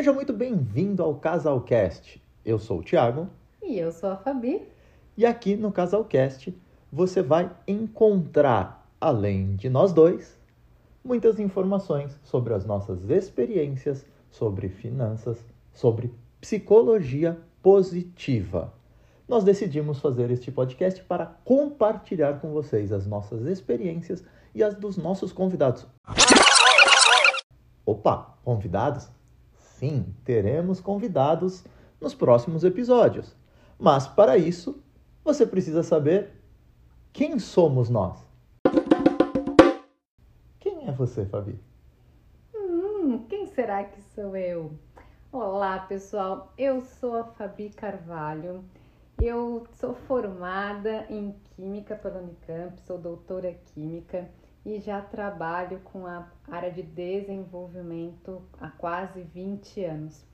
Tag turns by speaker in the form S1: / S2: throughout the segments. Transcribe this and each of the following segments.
S1: Seja muito bem-vindo ao Casalcast. Eu sou o Thiago
S2: E eu sou a Fabi.
S1: e aqui no Casalcast você vai encontrar, além de nós dois, muitas informações sobre as nossas experiências, sobre finanças, sobre psicologia positiva. Nós decidimos fazer este podcast para compartilhar com vocês as nossas experiências e as dos nossos convidados. Opa, convidados? Sim, teremos convidados nos próximos episódios. Mas para isso, você precisa saber quem somos nós. Quem é você, Fabi?
S2: Hum, quem será que sou eu? Olá, pessoal. Eu sou a Fabi Carvalho. Eu sou formada em Química pela Unicamp, sou doutora Química e já trabalho com a área de desenvolvimento há quase 20 anos.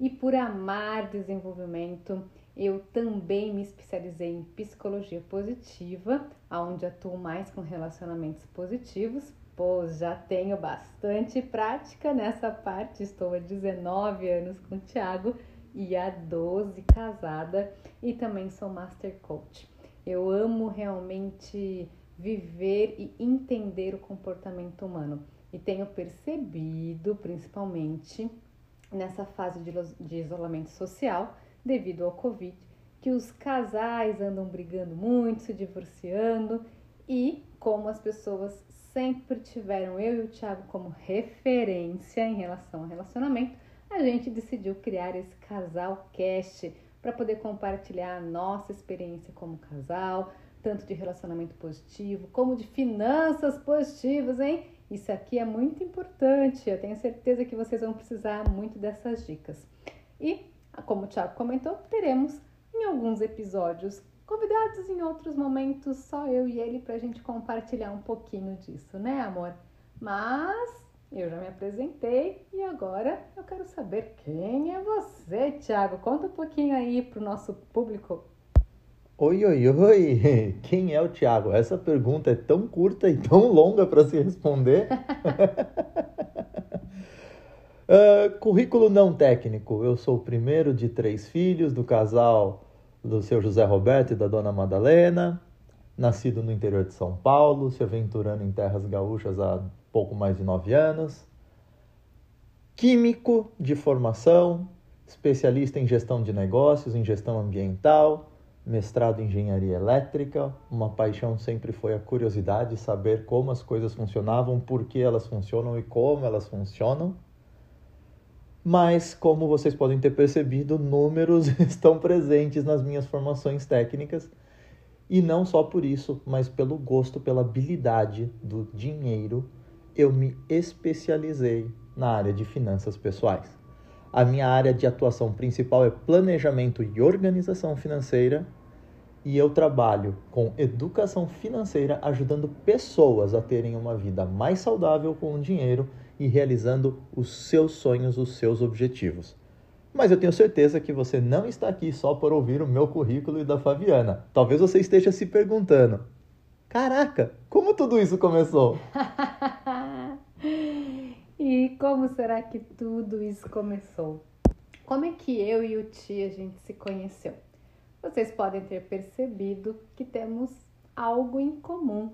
S2: E por amar desenvolvimento, eu também me especializei em psicologia positiva, onde atuo mais com relacionamentos positivos, pois já tenho bastante prática nessa parte. Estou há 19 anos com o Thiago e há 12 casada e também sou master coach. Eu amo realmente viver e entender o comportamento humano. E tenho percebido, principalmente nessa fase de, isolamento social devido ao Covid, que os casais andam brigando muito, se divorciando e como as pessoas sempre tiveram eu e o Thiago como referência em relação ao relacionamento, a gente decidiu criar esse casal cast para poder compartilhar a nossa experiência como casal, tanto de relacionamento positivo como de finanças positivas, hein? Isso aqui é muito importante. Eu tenho certeza que vocês vão precisar muito dessas dicas. E, como o Thiago comentou, teremos em alguns episódios convidados em outros momentos, só eu e ele, para a gente compartilhar um pouquinho disso, né, amor? Mas eu já me apresentei e agora eu quero saber quem é você, Thiago. Conta um pouquinho aí pro nosso público.
S1: Oi, oi, oi! Quem é o Thiago? Essa pergunta é tão curta e tão longa para se responder. uh, currículo não técnico. Eu sou o primeiro de três filhos do casal do seu José Roberto e da dona Madalena. Nascido no interior de São Paulo, se aventurando em terras gaúchas há pouco mais de nove anos. Químico de formação, especialista em gestão de negócios, em gestão ambiental mestrado em engenharia elétrica. Uma paixão sempre foi a curiosidade de saber como as coisas funcionavam, por que elas funcionam e como elas funcionam. Mas, como vocês podem ter percebido, números estão presentes nas minhas formações técnicas. E não só por isso, mas pelo gosto, pela habilidade do dinheiro, eu me especializei na área de finanças pessoais. A minha área de atuação principal é planejamento e organização financeira, e eu trabalho com educação financeira, ajudando pessoas a terem uma vida mais saudável com o dinheiro e realizando os seus sonhos, os seus objetivos. Mas eu tenho certeza que você não está aqui só por ouvir o meu currículo e da Fabiana. Talvez você esteja se perguntando: caraca, como tudo isso começou?
S2: E como será que tudo isso começou? Como é que eu e o tio a gente se conheceu? Vocês podem ter percebido que temos algo em comum.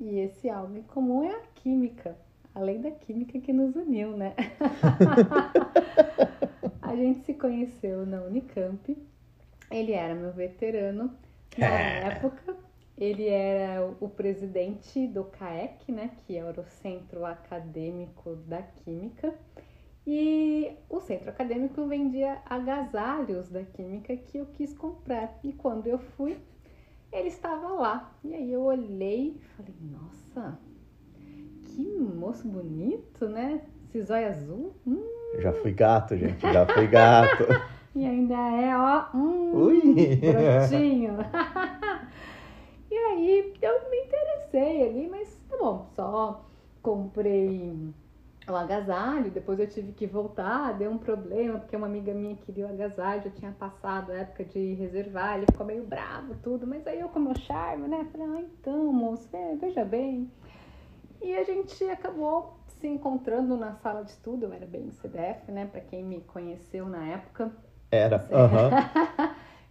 S2: E esse algo em comum é a química. Além da química que nos uniu, né? a gente se conheceu na Unicamp. Ele era meu veterano. Na
S1: É.
S2: época, ele era o presidente do CAEC, né, que era o Centro Acadêmico da Química, e o centro acadêmico vendia agasalhos da química que eu quis comprar. E quando eu fui, ele estava lá. E aí eu olhei e falei, nossa, que moço bonito, né? Esse zóio azul. Hum,
S1: Já fui gato, gente, já fui gato.
S2: e ainda é, ó, hum,
S1: Ui!
S2: brotinho. e aí eu me interessei ali, mas tá bom, só comprei o agasalho, depois eu tive que voltar, deu um problema, porque uma amiga minha queria o agasalho, já tinha passado a época de reservar, ele ficou meio bravo, tudo, mas aí eu com meu charme, né, falei, ah, então, moço, é, veja bem. E a gente acabou se encontrando na sala de estudo, eu era bem CDF, né? Para quem me conheceu na época.
S1: Era, aham.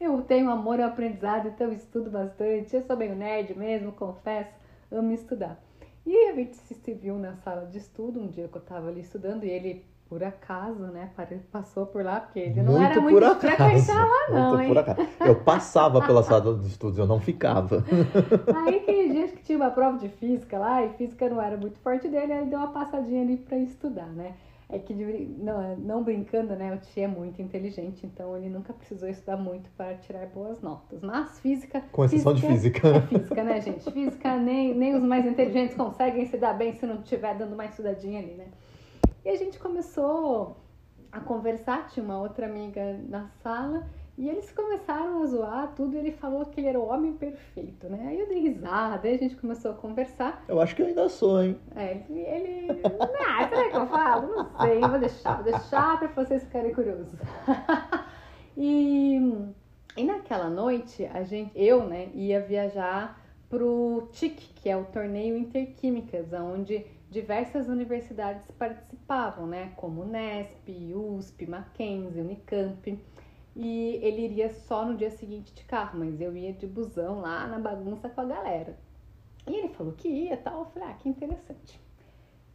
S2: Eu tenho amor ao aprendizado, então eu estudo bastante. Eu sou meio nerd mesmo, confesso, amo estudar. E a gente se viu na sala de estudo um dia que eu estava ali estudando e ele por acaso, né? Passou por lá, porque ele não
S1: Muito
S2: era muito frequentar lá, não,
S1: Muito
S2: hein?
S1: por acaso. Eu passava pela sala de estudos, eu não ficava.
S2: Aí aquele dia que tinha uma prova de física lá, e física não era muito forte dele, aí ele deu uma passadinha ali pra estudar, né? É que, de não, não brincando, né? O Tia é muito inteligente, então ele nunca precisou estudar muito para tirar boas notas. Mas física.
S1: Com exceção de física.
S2: É física, né, gente? Física, nem, nem os mais inteligentes conseguem se dar bem se não estiver dando uma estudadinha ali, né? E a gente começou a conversar, tinha uma outra amiga na sala, e eles começaram a zoar tudo, ele falou que ele era o homem perfeito, né? Aí eu dei risada, aí a gente começou a conversar.
S1: Eu acho que eu ainda sou, hein?
S2: É, ele. Ah, será que eu falo? Não sei, vou deixar, vou deixar pra vocês ficarem curiosos. e, e naquela noite, a gente, eu, né, ia viajar pro TIC, que é o torneio Interquímicas, onde diversas universidades participavam, né, como Unesp, USP, Mackenzie, Unicamp. E ele iria só no dia seguinte de carro, mas eu ia de busão lá na bagunça com a galera. E ele falou que ia tal, eu falei, ah, que interessante.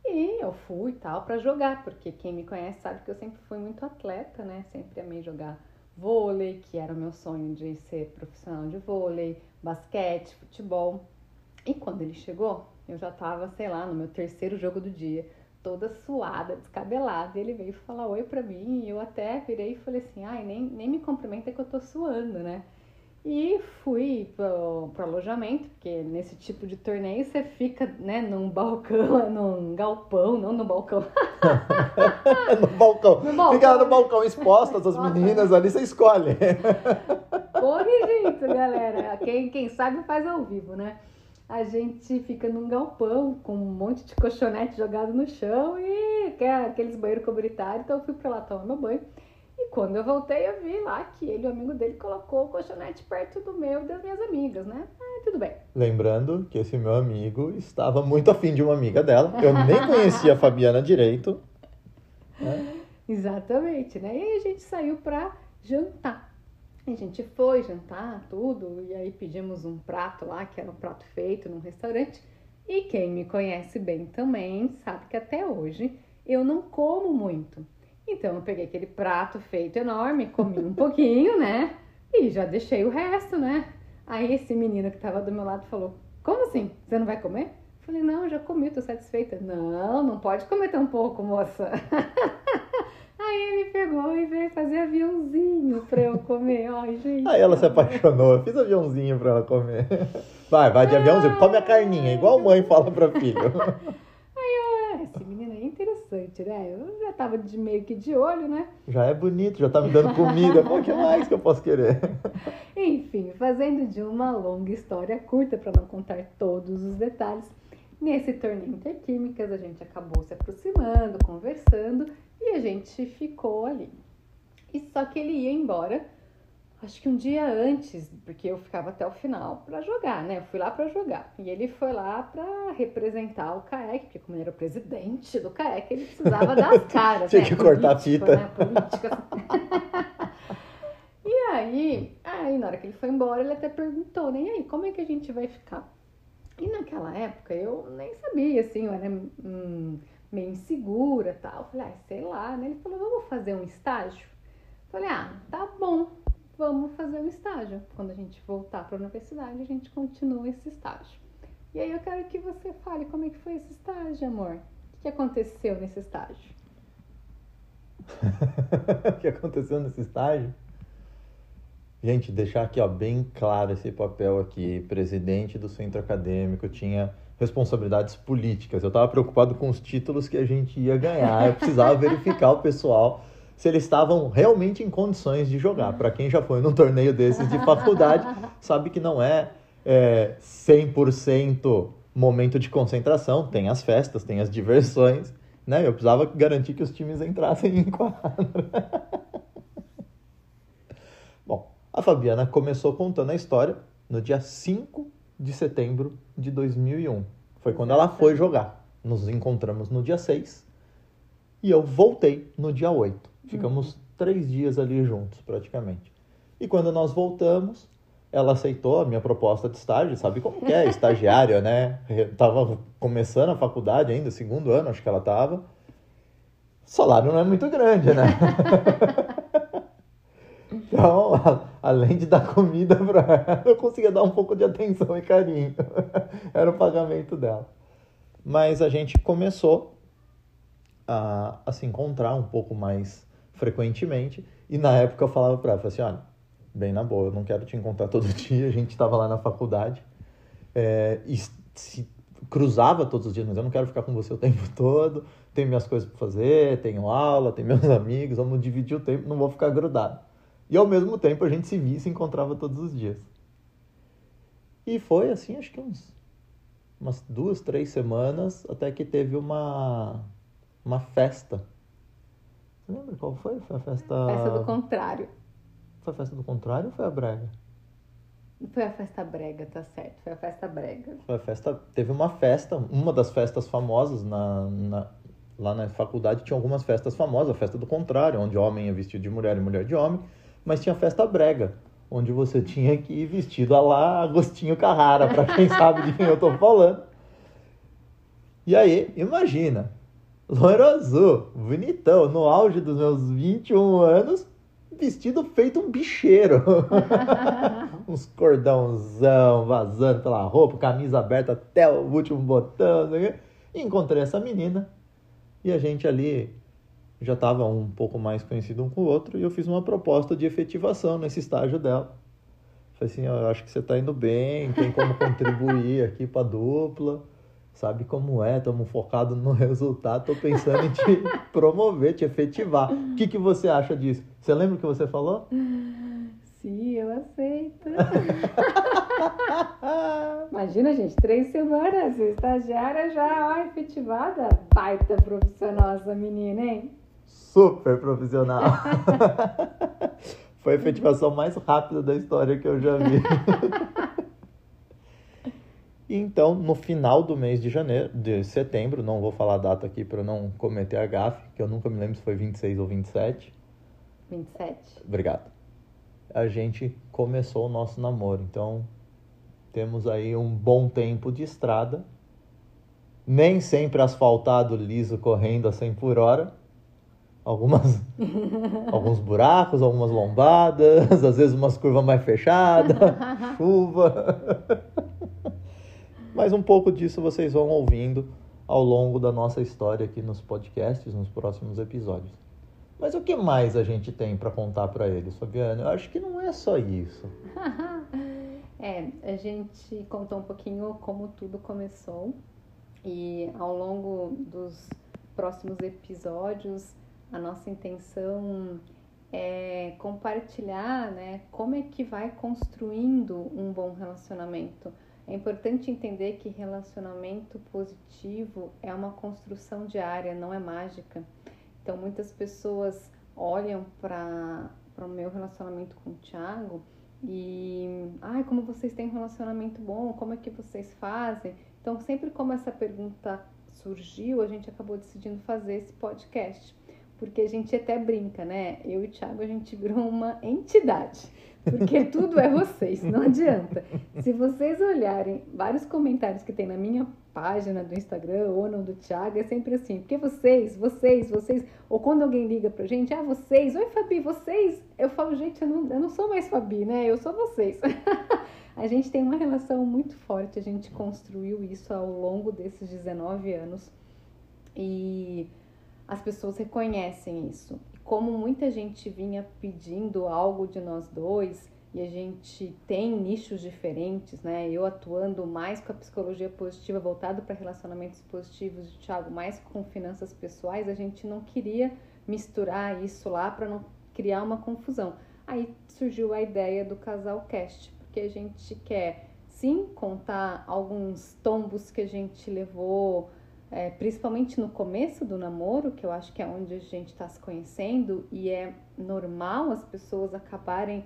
S2: E eu fui tal para jogar, porque quem me conhece sabe que eu sempre fui muito atleta, né? Sempre amei jogar vôlei, que era o meu sonho de ser profissional de vôlei, basquete, futebol. E quando ele chegou, eu já tava, sei lá, no meu terceiro jogo do dia, toda suada, descabelada. E ele veio falar oi pra mim, e eu até virei e falei assim: ai, nem, nem me cumprimenta que eu tô suando, né? E fui pro, pro alojamento, porque nesse tipo de torneio você fica, né, num balcão, num galpão, não no balcão.
S1: no balcão.
S2: No balcão.
S1: Fica lá no balcão expostas as meninas ali, você escolhe.
S2: Corre, galera. Quem, quem sabe faz ao vivo, né? A gente fica num galpão com um monte de colchonete jogado no chão e quer aqueles banheiros comunitários. Então eu fui pra lá tomar meu banho. E quando eu voltei, eu vi lá que ele, o amigo dele, colocou o colchonete perto do meu e das minhas amigas, né? Ah, tudo bem.
S1: Lembrando que esse meu amigo estava muito afim de uma amiga dela. Eu nem conhecia a Fabiana direito. né?
S2: Exatamente, né? E aí a gente saiu pra jantar. A gente foi jantar, tudo, e aí pedimos um prato lá, que era um prato feito num restaurante. E quem me conhece bem também sabe que até hoje eu não como muito. Então eu peguei aquele prato feito enorme, comi um pouquinho, né? E já deixei o resto, né? Aí esse menino que tava do meu lado falou: Como assim? Você não vai comer? Eu Falei, não, já comi, tô satisfeita. Não, não pode comer tão pouco, moça. Aí ele pegou e veio fazer aviãozinho pra eu comer. Ai, gente.
S1: Aí ela se apaixonou. Eu fiz aviãozinho pra ela comer. Vai, vai de aviãozinho. Come a carninha, igual mãe fala pra filho.
S2: Ah, esse menino aí é interessante, né? Eu já tava de meio que de olho, né?
S1: Já é bonito, já tá me dando comida. O que mais que eu posso querer?
S2: Enfim, fazendo de uma longa história curta para não contar todos os detalhes, nesse torneio Interquímicas a gente acabou se aproximando, conversando e a gente ficou ali. E só que ele ia embora, acho que um dia antes, porque eu ficava até o final para jogar, né? Eu fui lá para jogar. E ele foi lá para representar o CAEC, porque como ele era o presidente do CAEC, ele precisava das caras,
S1: Tinha
S2: né?
S1: que cortar a fita.
S2: Né? Política. E aí, aí, na hora que ele foi embora, ele até perguntou, né? E aí, como é que a gente vai ficar? E naquela época eu nem sabia, assim, eu era hum, meio insegura tal. Falei, ah, sei lá, né? Ele falou, vamos fazer um estágio? Falei, ah, tá bom, vamos fazer um estágio. Quando a gente voltar para a universidade, a gente continua esse estágio. E aí eu quero que você fale como é que foi esse estágio, amor. O que aconteceu nesse estágio?
S1: o que aconteceu nesse estágio? Gente, deixar aqui ó, bem claro esse papel aqui. Presidente do centro acadêmico tinha responsabilidades políticas. Eu estava preocupado com os títulos que a gente ia ganhar. Eu precisava verificar o pessoal se eles estavam realmente em condições de jogar. Para quem já foi num torneio desses de faculdade, sabe que não é, é 100% momento de concentração. Tem as festas, tem as diversões. Né? Eu precisava garantir que os times entrassem em quadra. A Fabiana começou contando a história no dia 5 de setembro de 2001. Foi quando ela foi jogar, nos encontramos no dia 6 e eu voltei no dia 8. Ficamos uhum. três dias ali juntos, praticamente. E quando nós voltamos, ela aceitou a minha proposta de estágio, sabe como que é, estagiária, né? Eu tava começando a faculdade ainda, segundo ano, acho que ela tava. O salário não é muito grande, né? então, além de dar comida para ela, eu conseguia dar um pouco de atenção e carinho. Era o pagamento dela. Mas a gente começou a, a se encontrar um pouco mais frequentemente. E na época eu falava para ela, assim, olha, bem na boa, eu não quero te encontrar todo dia. A gente estava lá na faculdade é, e se cruzava todos os dias, mas eu não quero ficar com você o tempo todo. Tenho minhas coisas para fazer, tenho aula, tenho meus amigos, vamos dividir o tempo, não vou ficar grudado. E ao mesmo tempo a gente se via e se encontrava todos os dias. E foi assim, acho que uns, umas duas, três semanas, até que teve uma, uma festa. Você lembra qual foi? Foi a festa.
S2: Festa do contrário.
S1: Foi a festa do contrário ou foi a brega?
S2: Foi a festa brega, tá certo. Foi a festa brega.
S1: Foi a festa. Teve uma festa, uma das festas famosas na, na, lá na faculdade tinha algumas festas famosas, a festa do contrário, onde homem é vestido de mulher e mulher de homem mas tinha festa brega, onde você tinha que ir vestido a lá Agostinho Carrara, para quem sabe de quem eu tô falando. E aí, imagina, loiro azul, bonitão, no auge dos meus 21 anos, vestido feito um bicheiro. Uns cordãozão vazando pela roupa, camisa aberta até o último botão. Encontrei essa menina e a gente ali já estava um pouco mais conhecido um com o outro e eu fiz uma proposta de efetivação nesse estágio dela. Falei assim, eu acho que você está indo bem, tem como contribuir aqui para a dupla, sabe como é, estamos focados no resultado, estou pensando em te promover, te efetivar. O que, que você acha disso? Você lembra o que você falou?
S2: Sim, eu aceito. Imagina, gente, três semanas, estagiária já, ó, efetivada. Baita profissional essa menina, hein?
S1: Super profissional. Foi a efetivação mais rápida da história que eu já vi. então, no final do mês de janeiro, de setembro, não vou falar a data aqui para não cometer a gafe, que eu nunca me lembro se foi 26 ou 27.
S2: 27.
S1: Obrigado. A gente começou o nosso namoro. Então, temos aí um bom tempo de estrada. Nem sempre asfaltado, liso, correndo a 100 por hora algumas alguns buracos, algumas lombadas, às vezes umas curvas mais fechadas, chuva. Mas um pouco disso vocês vão ouvindo ao longo da nossa história aqui nos podcasts, nos próximos episódios. Mas o que mais a gente tem para contar para eles, Fabiana? Eu acho que não é só isso.
S2: é, a gente contou um pouquinho como tudo começou e ao longo dos próximos episódios a nossa intenção é compartilhar, né, como é que vai construindo um bom relacionamento. É importante entender que relacionamento positivo é uma construção diária, não é mágica. Então, muitas pessoas olham para o meu relacionamento com o Thiago e, ai, como vocês têm um relacionamento bom, como é que vocês fazem? Então, sempre como essa pergunta surgiu, a gente acabou decidindo fazer esse podcast porque a gente até brinca, né? Eu e o Thiago, a gente virou uma entidade. Porque tudo é vocês, não adianta. Se vocês olharem vários comentários que tem na minha página do Instagram ou no do Thiago, é sempre assim, porque vocês, vocês, vocês, ou quando alguém liga pra gente, ah, vocês, oi Fabi, vocês, eu falo, gente, eu não, eu não sou mais Fabi, né? Eu sou vocês. a gente tem uma relação muito forte, a gente construiu isso ao longo desses 19 anos. E as pessoas reconhecem isso. Como muita gente vinha pedindo algo de nós dois e a gente tem nichos diferentes, né? Eu atuando mais com a psicologia positiva, voltado para relacionamentos positivos, o Thiago mais com finanças pessoais, a gente não queria misturar isso lá para não criar uma confusão. Aí surgiu a ideia do casal cast, porque a gente quer sim contar alguns tombos que a gente levou, é, principalmente no começo do namoro, que eu acho que é onde a gente está se conhecendo, e é normal as pessoas acabarem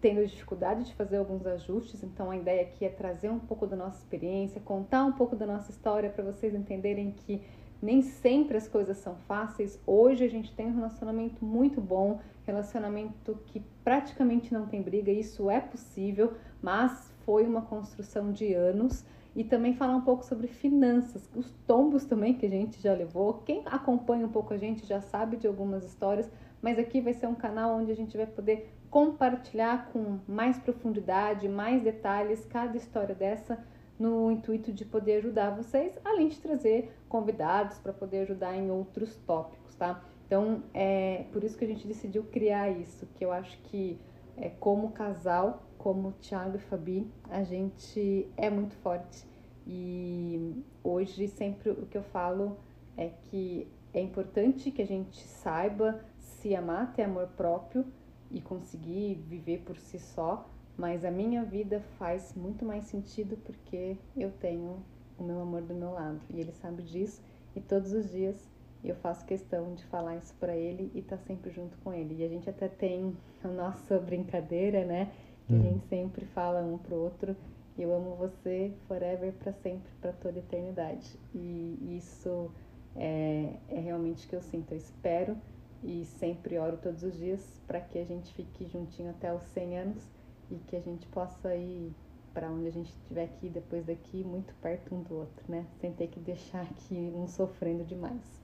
S2: tendo dificuldade de fazer alguns ajustes, então a ideia aqui é trazer um pouco da nossa experiência, contar um pouco da nossa história para vocês entenderem que nem sempre as coisas são fáceis. Hoje a gente tem um relacionamento muito bom, relacionamento que praticamente não tem briga, isso é possível, mas foi uma construção de anos. E também falar um pouco sobre finanças, os tombos também que a gente já levou. Quem acompanha um pouco a gente já sabe de algumas histórias, mas aqui vai ser um canal onde a gente vai poder compartilhar com mais profundidade, mais detalhes cada história dessa no intuito de poder ajudar vocês, além de trazer convidados para poder ajudar em outros tópicos, tá? Então, é por isso que a gente decidiu criar isso, que eu acho que é, como casal, como Thiago e Fabi, a gente é muito forte. E hoje sempre o que eu falo é que é importante que a gente saiba se amar, ter amor próprio, e conseguir viver por si só, mas a minha vida faz muito mais sentido porque eu tenho o meu amor do meu lado e ele sabe disso e todos os dias eu faço questão de falar isso para ele e tá sempre junto com ele. E a gente até tem a nossa brincadeira, né? Que hum. a gente sempre fala um pro outro: eu amo você forever, para sempre, para toda eternidade. E isso é, é realmente o que eu sinto. Eu espero e sempre oro todos os dias para que a gente fique juntinho até os 100 anos e que a gente possa ir para onde a gente estiver aqui depois daqui muito perto um do outro, né? Sem ter que deixar aqui um sofrendo demais.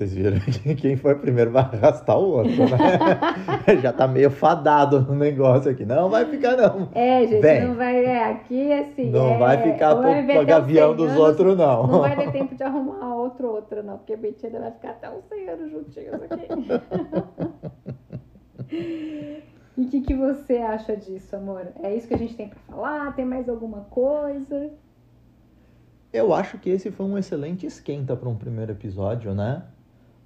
S1: Vocês viram que quem foi primeiro vai arrastar o outro, né? Já tá meio fadado no negócio aqui. Não vai ficar, não.
S2: É, gente, Vem. não vai. É, aqui assim.
S1: Não
S2: é,
S1: vai ficar pro gavião dos outros, não.
S2: Não vai ter tempo de arrumar outro, outro, não. Porque a Betina vai ficar até uns 100 anos juntinhos aqui. e o que, que você acha disso, amor? É isso que a gente tem pra falar? Tem mais alguma coisa?
S1: Eu acho que esse foi um excelente esquenta para um primeiro episódio, né?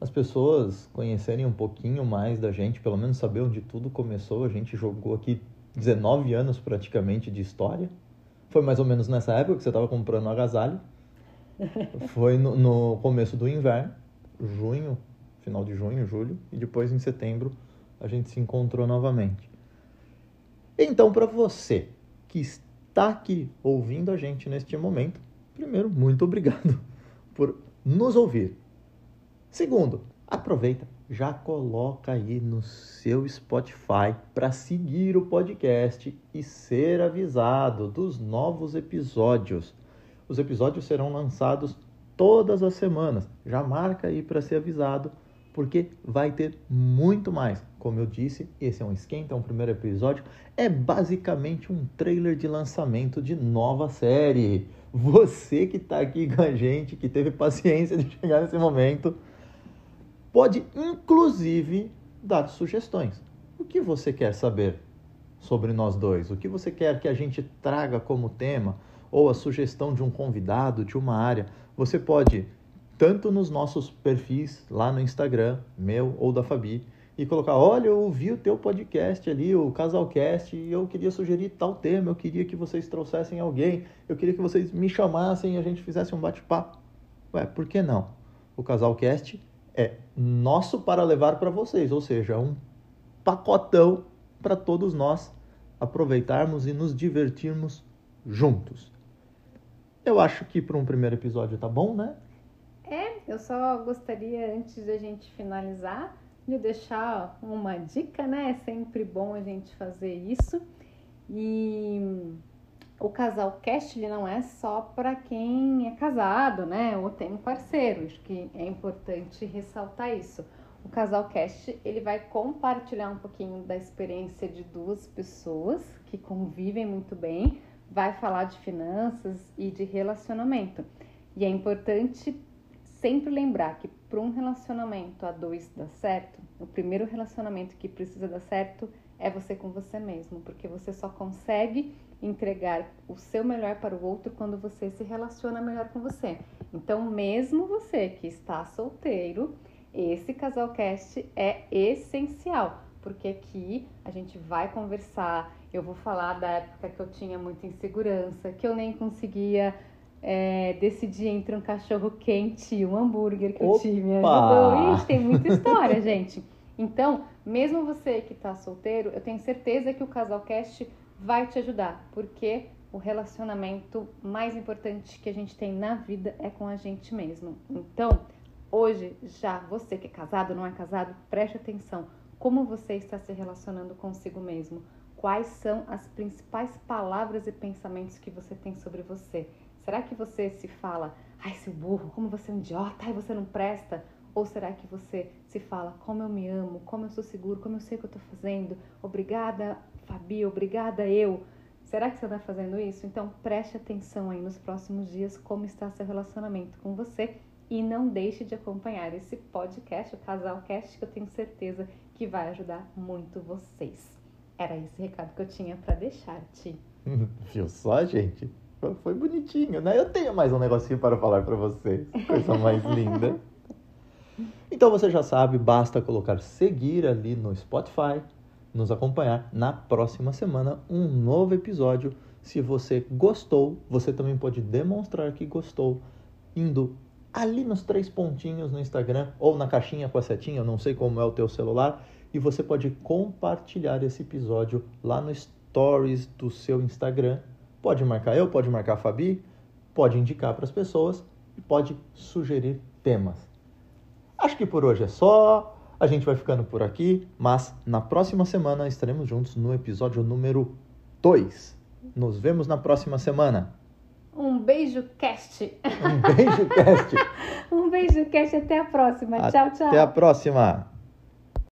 S1: As pessoas conhecerem um pouquinho mais da gente, pelo menos saber onde tudo começou. A gente jogou aqui 19 anos praticamente de história. Foi mais ou menos nessa época que você estava comprando agasalho. Foi no, no, começo do inverno, junho, final de junho, julho, e depois em setembro a gente se encontrou novamente. Então, para você que está aqui ouvindo a gente neste momento, primeiro, muito obrigado por nos ouvir Segundo, aproveita, já coloca aí no seu Spotify para seguir o podcast e ser avisado dos novos episódios. Os episódios serão lançados todas as semanas. Já marca aí para ser avisado, porque vai ter muito mais. Como eu disse, esse é um esquenta, é um primeiro episódio, é basicamente um trailer de lançamento de nova série. Você que está aqui com a gente, que teve paciência de chegar nesse momento, pode inclusive dar sugestões. O que você quer saber sobre nós dois? O que você quer que a gente traga como tema? Ou a sugestão de um convidado de uma área? Você pode, tanto nos nossos perfis lá no Instagram, meu ou da Fabi, e colocar: olha, eu ouvi o teu podcast ali, o Casalcast, e eu queria sugerir tal tema, eu queria que vocês trouxessem alguém, eu queria que vocês me chamassem e a gente fizesse um bate-papo. Ué, por que não? O Casalcast é nosso para levar para vocês, ou seja, um pacotão para todos nós aproveitarmos e nos divertirmos juntos. Eu acho que para um primeiro episódio tá bom, né?
S2: É, eu só gostaria, antes de a gente finalizar, de deixar uma dica, né? É sempre bom a gente fazer isso. E o casal cast ele não é só para quem é casado, né? Ou tem um parceiro. Acho que é importante ressaltar isso. O casal cast ele vai compartilhar um pouquinho da experiência de duas pessoas que convivem muito bem, vai falar de finanças e de relacionamento. E é importante sempre lembrar que para um relacionamento a dois dar certo, o primeiro relacionamento que precisa dar certo é você com você mesmo, porque você só consegue entregar o seu melhor para o outro quando você se relaciona melhor com você. Então, mesmo você que está solteiro, esse casalcast é essencial, porque aqui a gente vai conversar. Eu vou falar da época que eu tinha muita insegurança, que eu nem conseguia é, decidir entre um cachorro quente e um hambúrguer que Opa! o time ajudou. Ixi, tem muita história, gente. Então, mesmo você que está solteiro, eu tenho certeza que o Casalcast vai te ajudar, porque o relacionamento mais importante que a gente tem na vida é com a gente mesmo. Então, hoje, já você que é casado, não é casado, preste atenção. Como você está se relacionando consigo mesmo? Quais são as principais palavras e pensamentos que você tem sobre você? Será que você se fala, ai, seu burro, como você é um idiota, ai, você não presta? Ou será que você se fala, como eu me amo, como eu sou seguro, como eu sei o que eu tô fazendo? Obrigada, Fabi, obrigada, eu. Será que você está fazendo isso? Então preste atenção aí nos próximos dias como está seu relacionamento com você e não deixe de acompanhar esse podcast, o Casalcast, que eu tenho certeza que vai ajudar muito vocês. Era esse recado que eu tinha para deixar, Ti.
S1: Viu só, gente? Foi bonitinho, né? Eu tenho mais um negocinho para falar para vocês. Coisa mais linda. Então você já sabe, basta colocar seguir ali no Spotify, nos acompanhar na próxima semana um novo episódio. Se você gostou, você também pode demonstrar que gostou indo ali nos três pontinhos no Instagram ou na caixinha com a setinha, eu não sei como é o teu celular, e você pode compartilhar esse episódio lá no stories do seu Instagram. Pode marcar eu, pode marcar a Fabi, pode indicar para as pessoas e pode sugerir temas. Acho que por hoje é só. A gente vai ficando por aqui, mas na próxima semana estaremos juntos no episódio número 2. Nos vemos na próxima semana.
S2: Um beijo cast.
S1: Um beijo cast.
S2: um beijo cast até a próxima. Tchau, tchau.
S1: Até a próxima.